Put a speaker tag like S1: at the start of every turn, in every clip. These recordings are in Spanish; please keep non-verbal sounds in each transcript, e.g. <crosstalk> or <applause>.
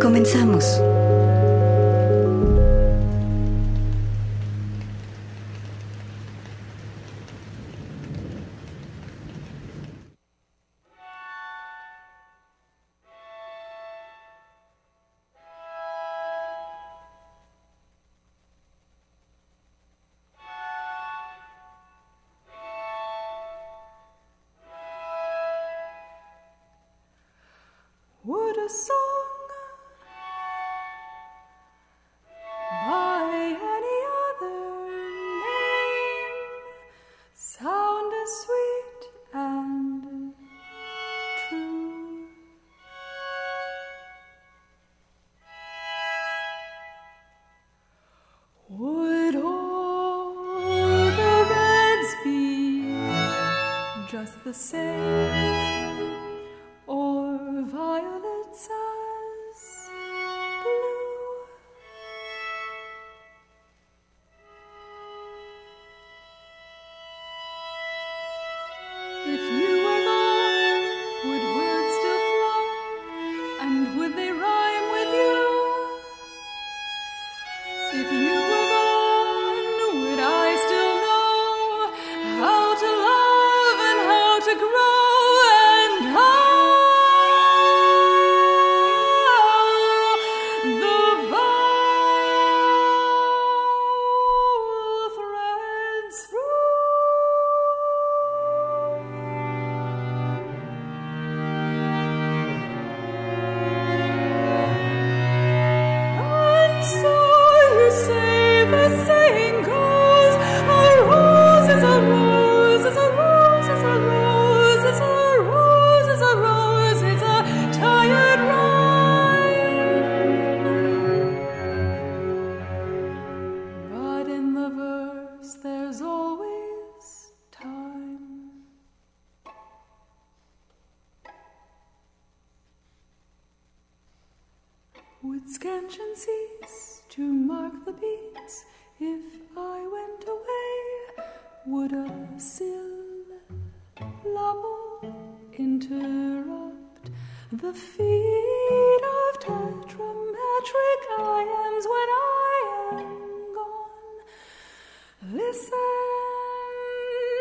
S1: Comenzamos.
S2: Violets tetrametric iams when I am gone? Listen,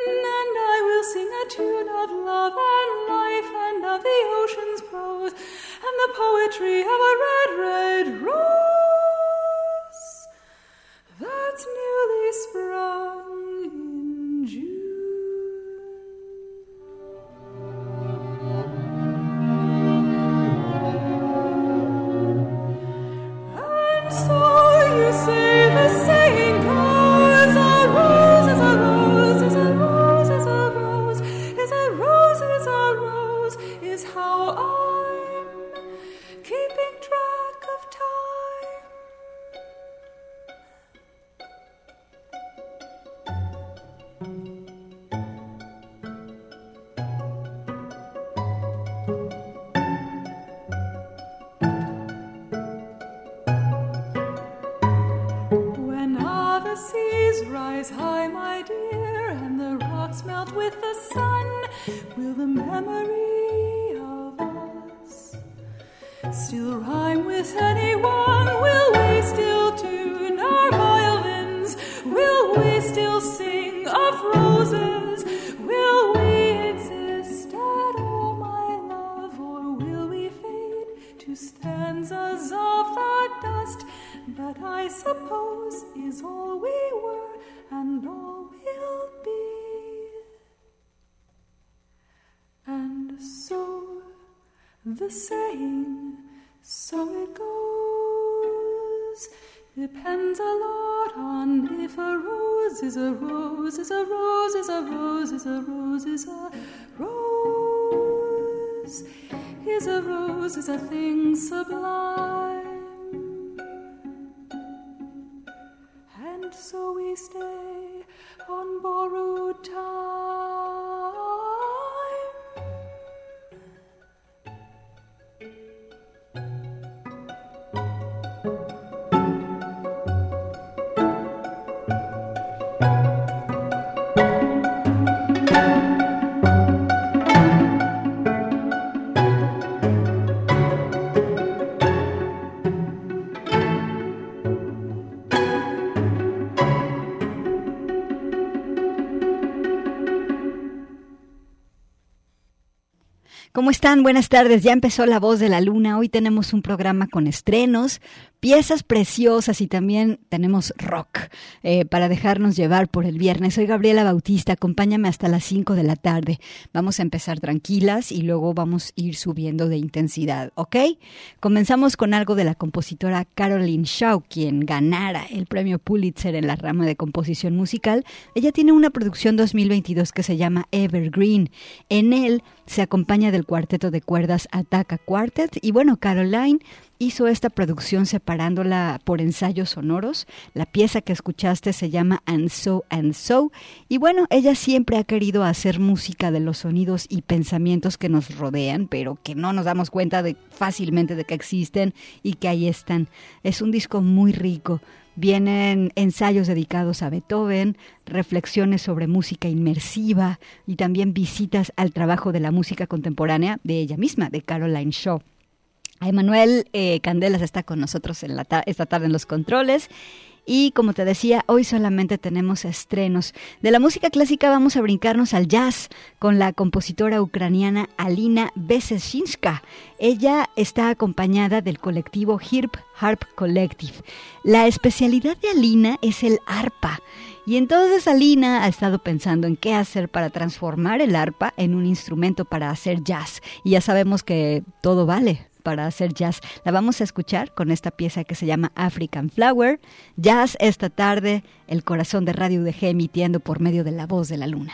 S2: and I will sing a tune of love and life and of the ocean's prose and the poetry of a red, red rose dust that I suppose is all we were and all we'll be? And so the saying, so it goes, depends a lot on if a rose is a rose, is a rose, is a rose, is a rose, is a rose, is a rose, is a thing sublime. and so we stay on borrowed time.
S1: ¿Cómo están? Buenas tardes. Ya empezó La Voz de la Luna. Hoy tenemos un programa con estrenos, piezas preciosas y también tenemos rock eh, para dejarnos llevar por el viernes. Soy Gabriela Bautista. Acompáñame hasta las 5 de la tarde. Vamos a empezar tranquilas y luego vamos a ir subiendo de intensidad, ¿ok? Comenzamos con algo de la compositora Caroline Shaw, quien ganara el premio Pulitzer en la rama de composición musical. Ella tiene una producción 2022 que se llama Evergreen. En él se acompaña del cuarteto de cuerdas Ataca Quartet y bueno, Caroline hizo esta producción separándola por ensayos sonoros. La pieza que escuchaste se llama And So and So y bueno, ella siempre ha querido hacer música de los sonidos y pensamientos que nos rodean, pero que no nos damos cuenta fácilmente de que existen y que ahí están. Es un disco muy rico. Vienen ensayos dedicados a Beethoven, reflexiones sobre música inmersiva y también visitas al trabajo de la música contemporánea de ella misma, de Caroline Shaw. Emanuel eh, Candelas está con nosotros en la esta tarde en los controles. Y como te decía, hoy solamente tenemos estrenos. De la música clásica vamos a brincarnos al jazz con la compositora ucraniana Alina Beseshinska. Ella está acompañada del colectivo Hirp Harp Collective. La especialidad de Alina es el arpa. Y entonces Alina ha estado pensando en qué hacer para transformar el arpa en un instrumento para hacer jazz. Y ya sabemos que todo vale, para hacer jazz. La vamos a escuchar con esta pieza que se llama African Flower. Jazz esta tarde, el corazón de Radio UDG emitiendo por medio de la voz de la luna.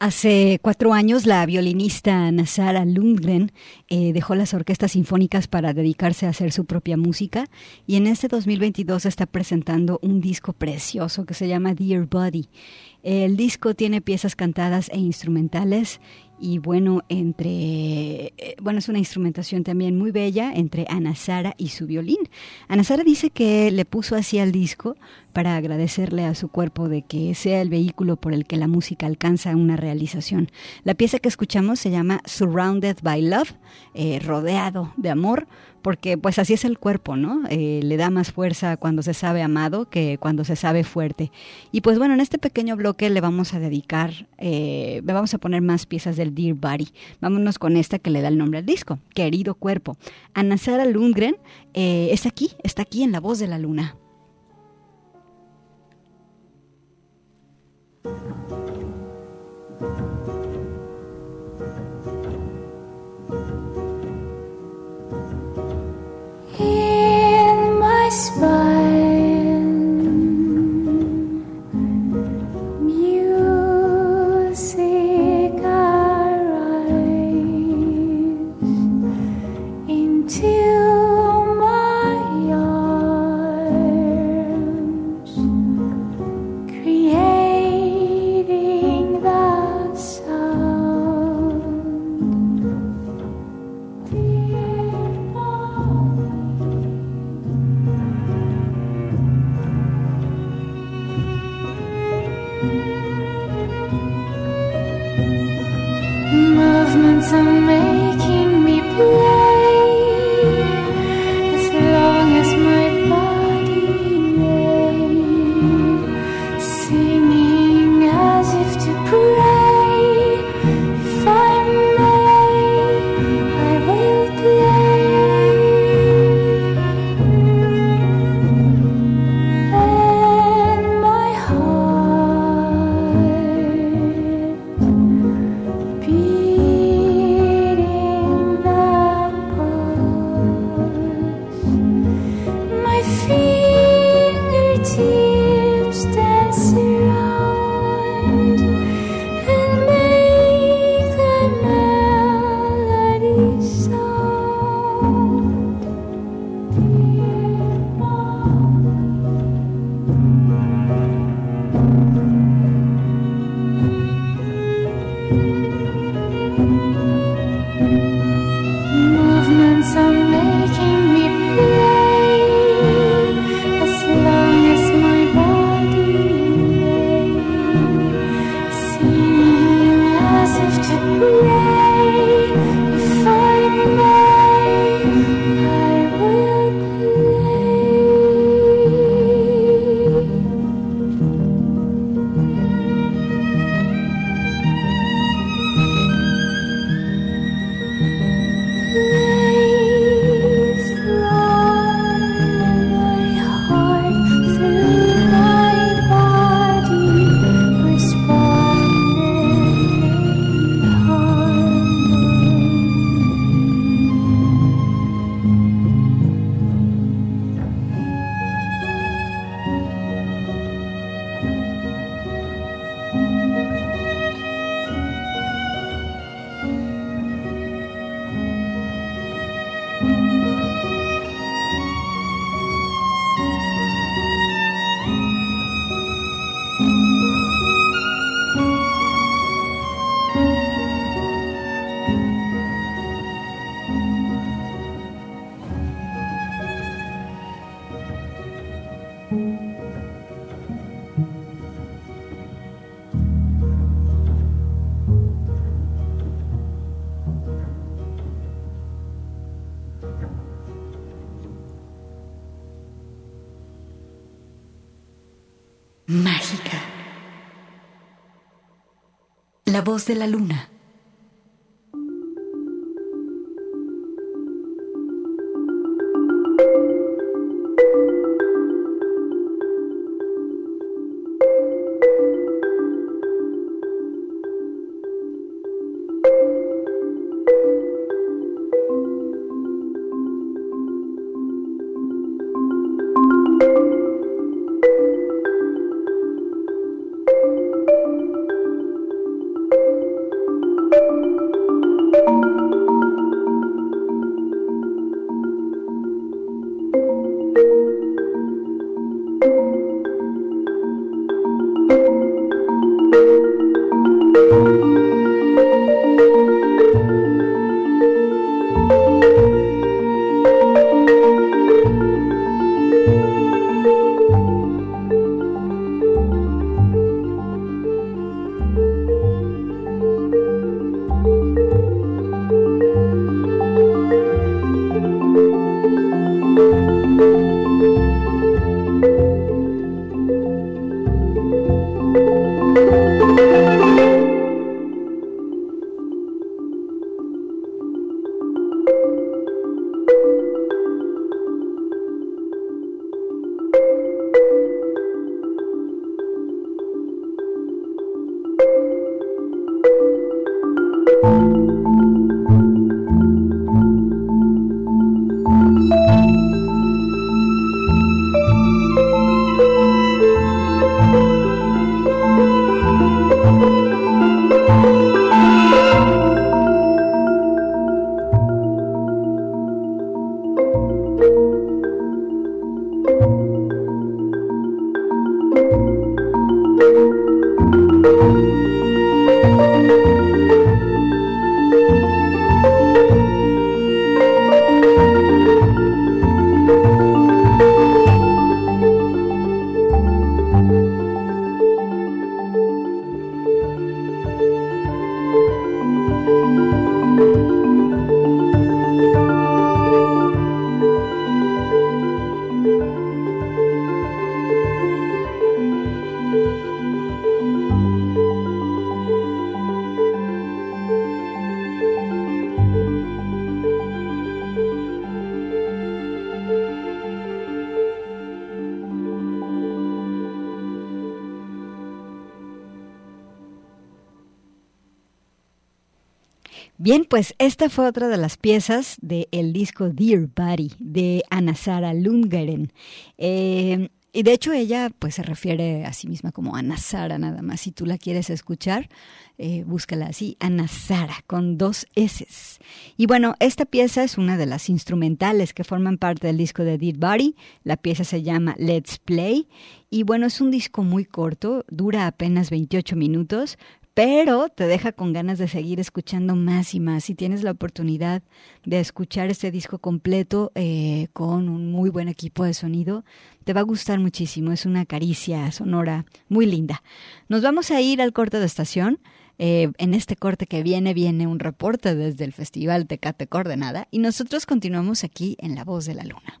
S1: Hace cuatro años la violinista Nazara Lundgren eh, dejó las orquestas sinfónicas para dedicarse a hacer su propia música y en este 2022 está presentando un disco precioso que se llama Dear Body. El disco tiene piezas cantadas e instrumentales y bueno, entre eh, bueno, es una instrumentación también muy bella entre Ana Sara y su violín. Ana Sara dice que le puso así al disco para agradecerle a su cuerpo de que sea el vehículo por el que la música alcanza una realización. La pieza que escuchamos se llama Surrounded by Love, eh, rodeado de amor
S2: porque pues así es el cuerpo, ¿no? Eh, le da más fuerza cuando se sabe amado que cuando se sabe fuerte. Y pues bueno, en este pequeño bloque le vamos a dedicar, eh, le vamos a poner más piezas del Dear Body. Vámonos con esta que le da el nombre al disco, Querido Cuerpo. Ana Sara Lundgren eh, está aquí, está aquí en La Voz de la Luna. smile. De la luna.
S1: Fue otra de las piezas del disco Dear Body de Anna Sara Lundgren. Eh, y de hecho ella pues se refiere a sí misma como Ana Sara nada más. Si tú la quieres escuchar, eh, búscala así, Ana Sara, con dos S. Y bueno, esta pieza es una de las instrumentales que forman parte del disco de Dear Body. La pieza se llama Let's Play. Y bueno, es un disco muy corto, dura apenas 28 minutos, pero te deja con ganas de seguir escuchando más y más. Si tienes la oportunidad de escuchar este disco completo eh, con un muy buen equipo de sonido, te va a gustar muchísimo. Es una caricia sonora muy linda. Nos vamos a ir al corte de estación. Eh, en este corte que viene, viene un reporte desde el Festival Tecate Coordenada y nosotros continuamos aquí en La Voz de la Luna.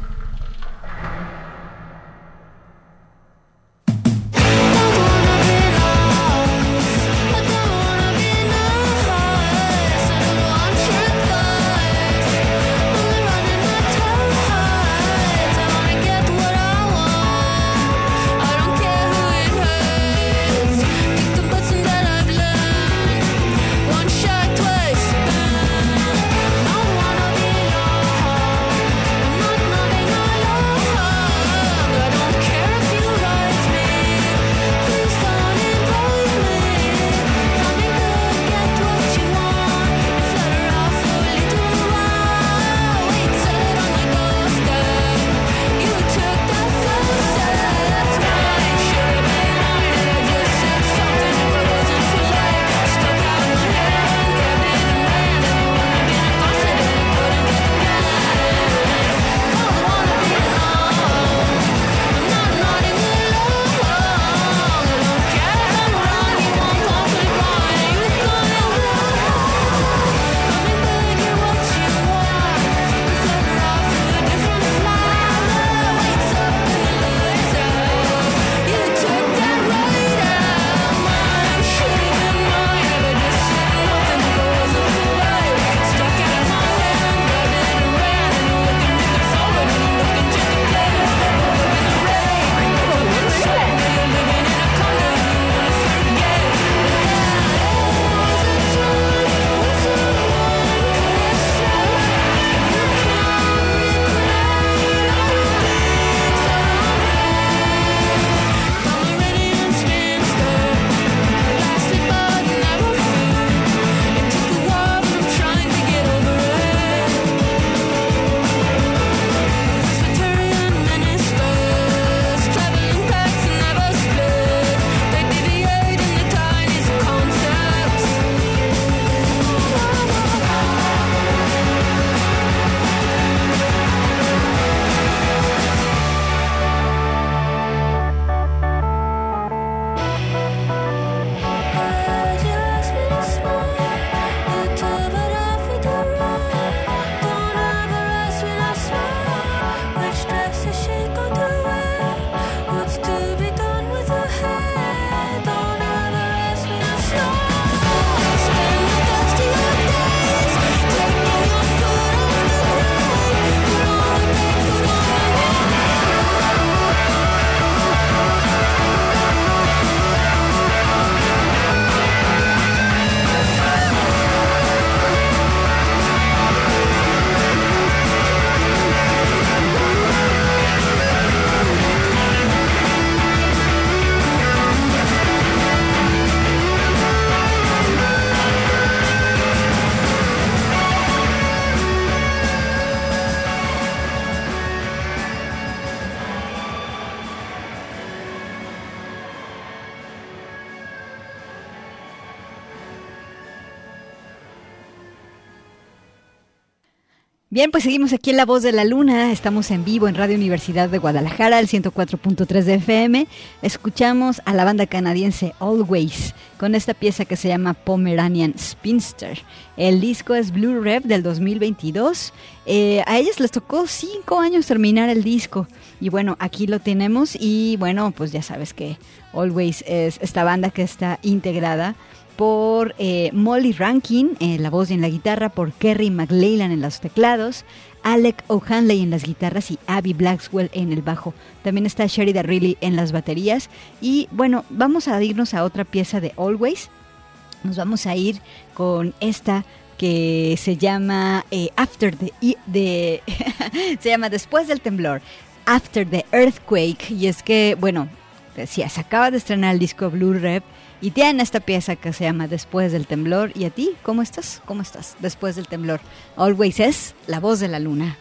S2: Bien, pues seguimos aquí en La Voz de la Luna. Estamos en vivo en Radio Universidad de Guadalajara, el 104.3 de FM. Escuchamos a la banda canadiense Always con esta pieza que se llama Pomeranian Spinster. El disco es Blue Rev del 2022. Eh, a ellos les tocó cinco años terminar el disco. Y bueno, aquí lo tenemos. Y bueno, pues ya sabes que Always es esta banda que está integrada por eh, Molly Rankin en la voz y en la guitarra, por Kerry McLeilan en los teclados, Alec O'Hanley en las guitarras y Abby Blackwell en el bajo. También está Sherry Riley en las baterías. Y bueno, vamos a irnos a otra pieza de Always. Nos vamos a ir con esta que se llama eh, After the, the <laughs> se llama Después del temblor, After the Earthquake. Y es que, bueno, decía, se acaba de estrenar el disco Blue Rep y tiene esta pieza que se llama Después del temblor. ¿Y a ti? ¿Cómo estás? ¿Cómo estás? Después del temblor. Always es la voz de la luna.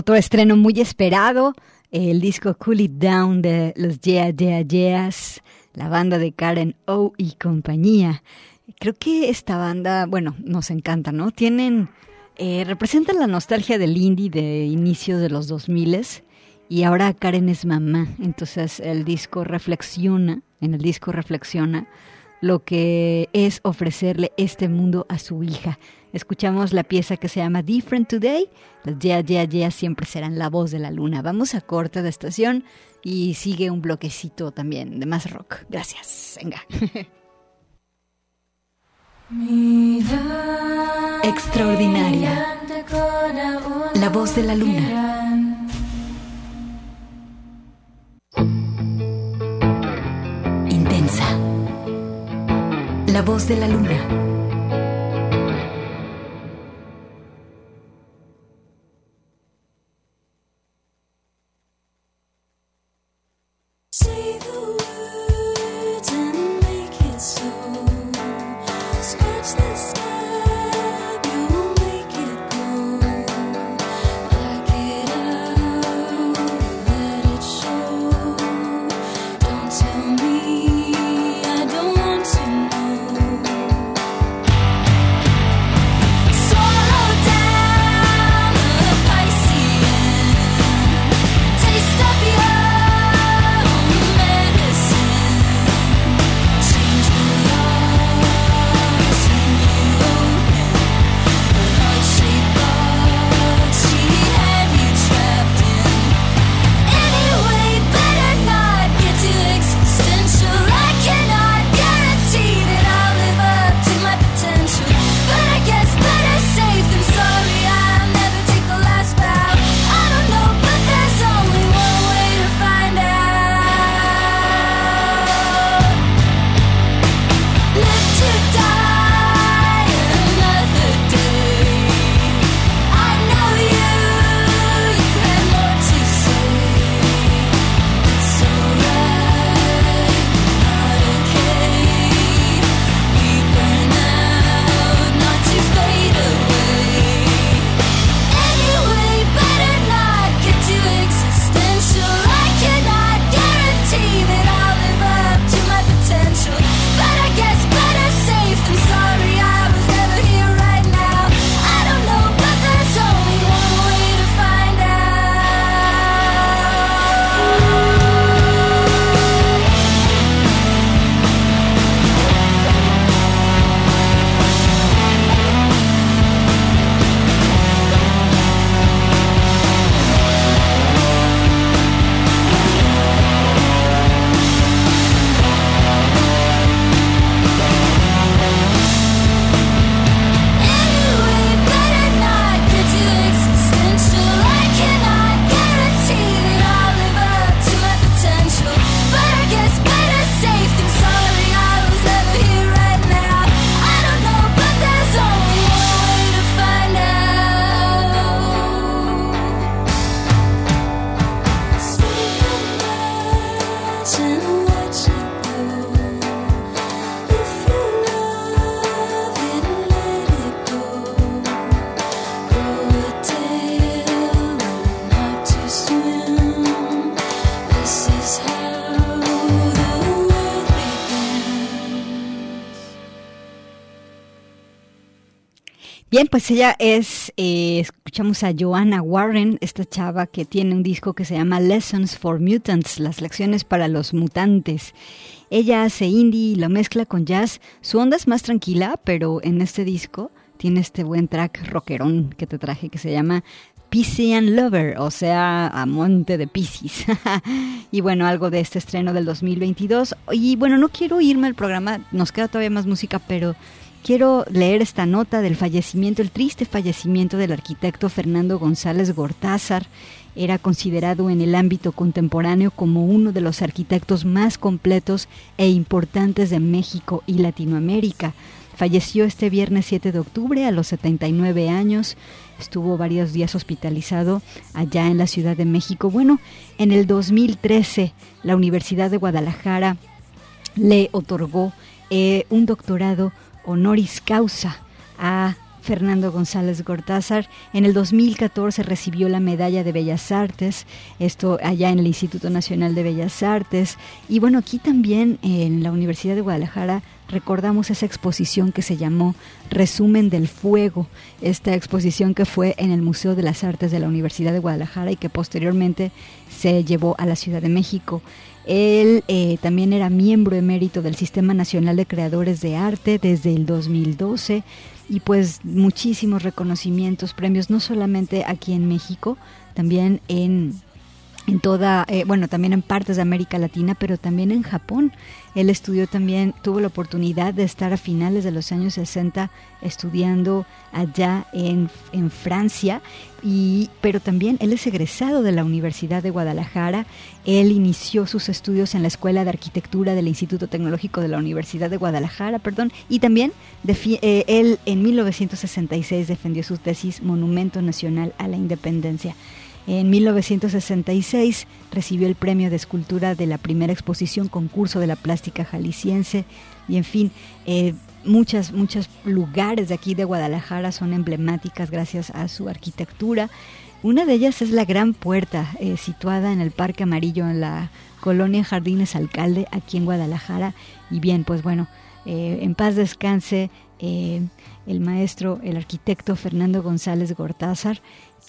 S2: Otro estreno muy esperado, el disco Cool It Down de los Yeah Yeah Yeahs, la banda de Karen O y compañía. Creo que esta banda, bueno, nos encanta, ¿no? Tienen, eh, representan la nostalgia del indie de inicios de los 2000 y ahora Karen es mamá, entonces el disco reflexiona, en el disco reflexiona lo que es ofrecerle este mundo a su hija. Escuchamos la pieza que se llama Different Today. Las Ya Ya Ya siempre serán la voz de la luna. Vamos a corte de estación y sigue un bloquecito también de más rock. Gracias. Venga. <laughs> Extraordinaria. La voz de la luna. Intensa. La voz de la luna. Bien, pues ella es, eh, escuchamos a Joanna Warren, esta chava que tiene un disco que se llama Lessons for Mutants, las lecciones para los mutantes. Ella hace indie y lo mezcla con jazz. Su onda es más tranquila, pero en este disco tiene este buen track rockerón que te traje que se llama Piscean Lover, o sea, amante de Pisces. <laughs> y bueno, algo de este estreno del 2022. Y bueno, no quiero irme al programa, nos queda todavía más música, pero quiero leer esta nota del fallecimiento, el triste fallecimiento del arquitecto Fernando González Gortázar. Era considerado en el ámbito contemporáneo como uno de los arquitectos más completos e importantes de México y Latinoamérica. Falleció este viernes 7 de octubre a los 79 años. Estuvo varios días hospitalizado allá en la Ciudad de México. Bueno, en el 2013 la Universidad de Guadalajara le otorgó eh, un doctorado honoris causa a
S1: Fernando González Gortázar. En el 2014 recibió la Medalla de Bellas Artes, esto allá en el Instituto Nacional de Bellas Artes. Y bueno, aquí también en la Universidad de Guadalajara recordamos esa exposición que se llamó Resumen del Fuego, esta exposición que fue en el Museo de las Artes de la Universidad de Guadalajara y que posteriormente se llevó a la Ciudad de México. Él eh, también era miembro emérito del Sistema Nacional de Creadores de Arte desde el 2012 y pues muchísimos reconocimientos, premios, no solamente aquí en México, también en en toda, eh, bueno, también en partes de América Latina, pero también en Japón. Él estudió también, tuvo la oportunidad de estar a finales de los años 60 estudiando allá en, en Francia, y, pero también él es egresado de la Universidad de Guadalajara. Él inició sus estudios en la Escuela de Arquitectura del Instituto Tecnológico de la Universidad de Guadalajara, perdón, y también eh, él en 1966 defendió su tesis Monumento Nacional a la Independencia. En 1966 recibió el premio de escultura de la primera exposición concurso de la plástica jalisciense y en fin, eh, muchas, muchos lugares de aquí de Guadalajara son emblemáticas gracias a su arquitectura. Una de ellas es la Gran Puerta, eh, situada en el Parque Amarillo, en la colonia Jardines Alcalde, aquí en Guadalajara. Y bien, pues bueno, eh, en paz descanse eh, el maestro, el arquitecto Fernando González Gortázar,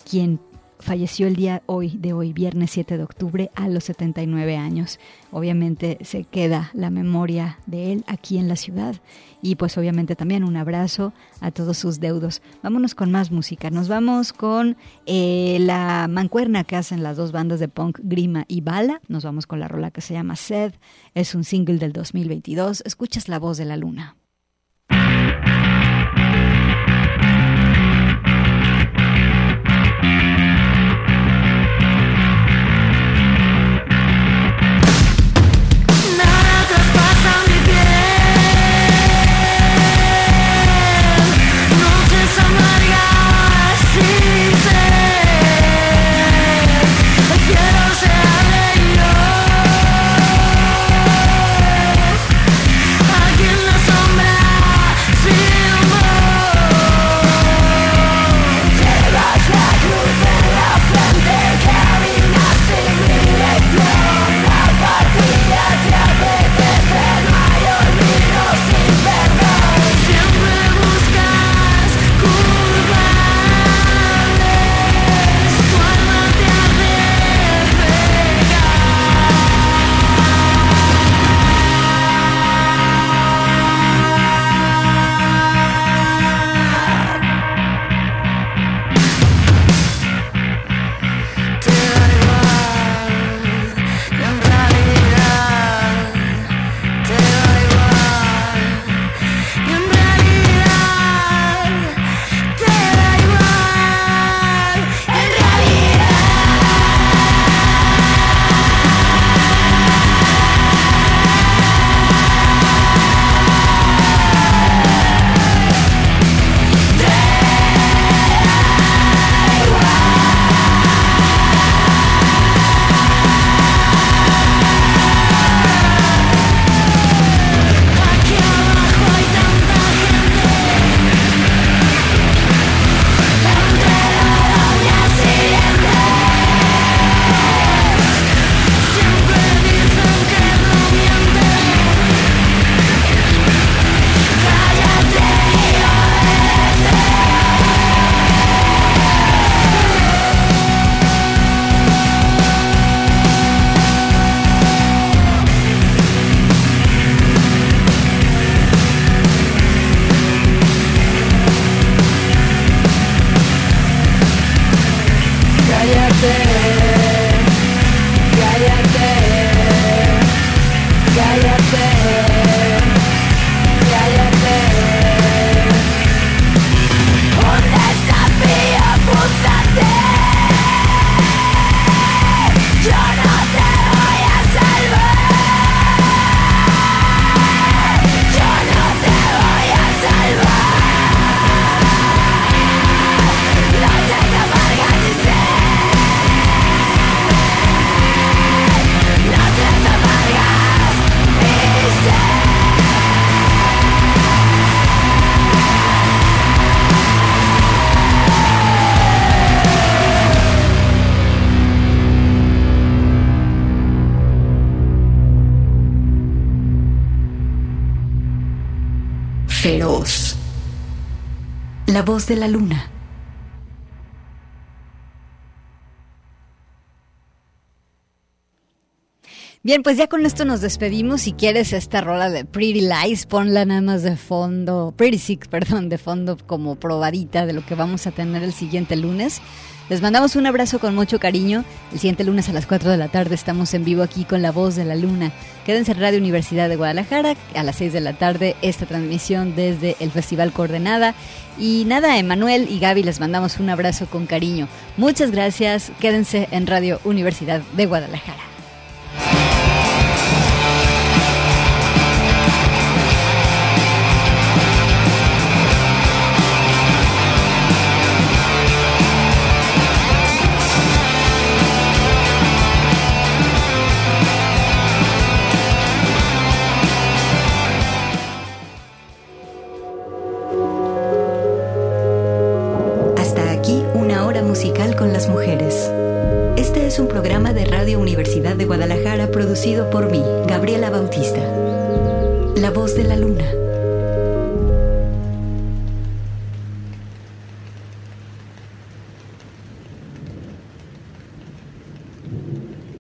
S1: quien falleció el día hoy de hoy, viernes 7 de octubre, a los 79 años. Obviamente se queda la memoria de él aquí en la ciudad y pues obviamente también un abrazo a todos sus deudos. Vámonos con más música. Nos vamos con eh, la mancuerna que hacen las dos bandas de punk Grima y Bala. Nos vamos con la rola que se llama Sed. Es un single del 2022. Escuchas la voz de la luna. Feroz. La voz de la luna. Bien, pues ya con esto nos despedimos. Si quieres esta rola de Pretty Lies, ponla nada más de fondo, Pretty Sick, <laughs> perdón, de fondo como probadita de lo que vamos a tener el siguiente lunes. Les mandamos un abrazo con mucho cariño. El siguiente lunes a las 4 de la tarde estamos en vivo aquí con La Voz de la Luna. Quédense en Radio Universidad de Guadalajara a las 6 de la tarde esta transmisión desde el Festival Coordenada. Y nada, Emanuel y Gaby les mandamos un abrazo con cariño. Muchas gracias. Quédense en Radio Universidad de Guadalajara.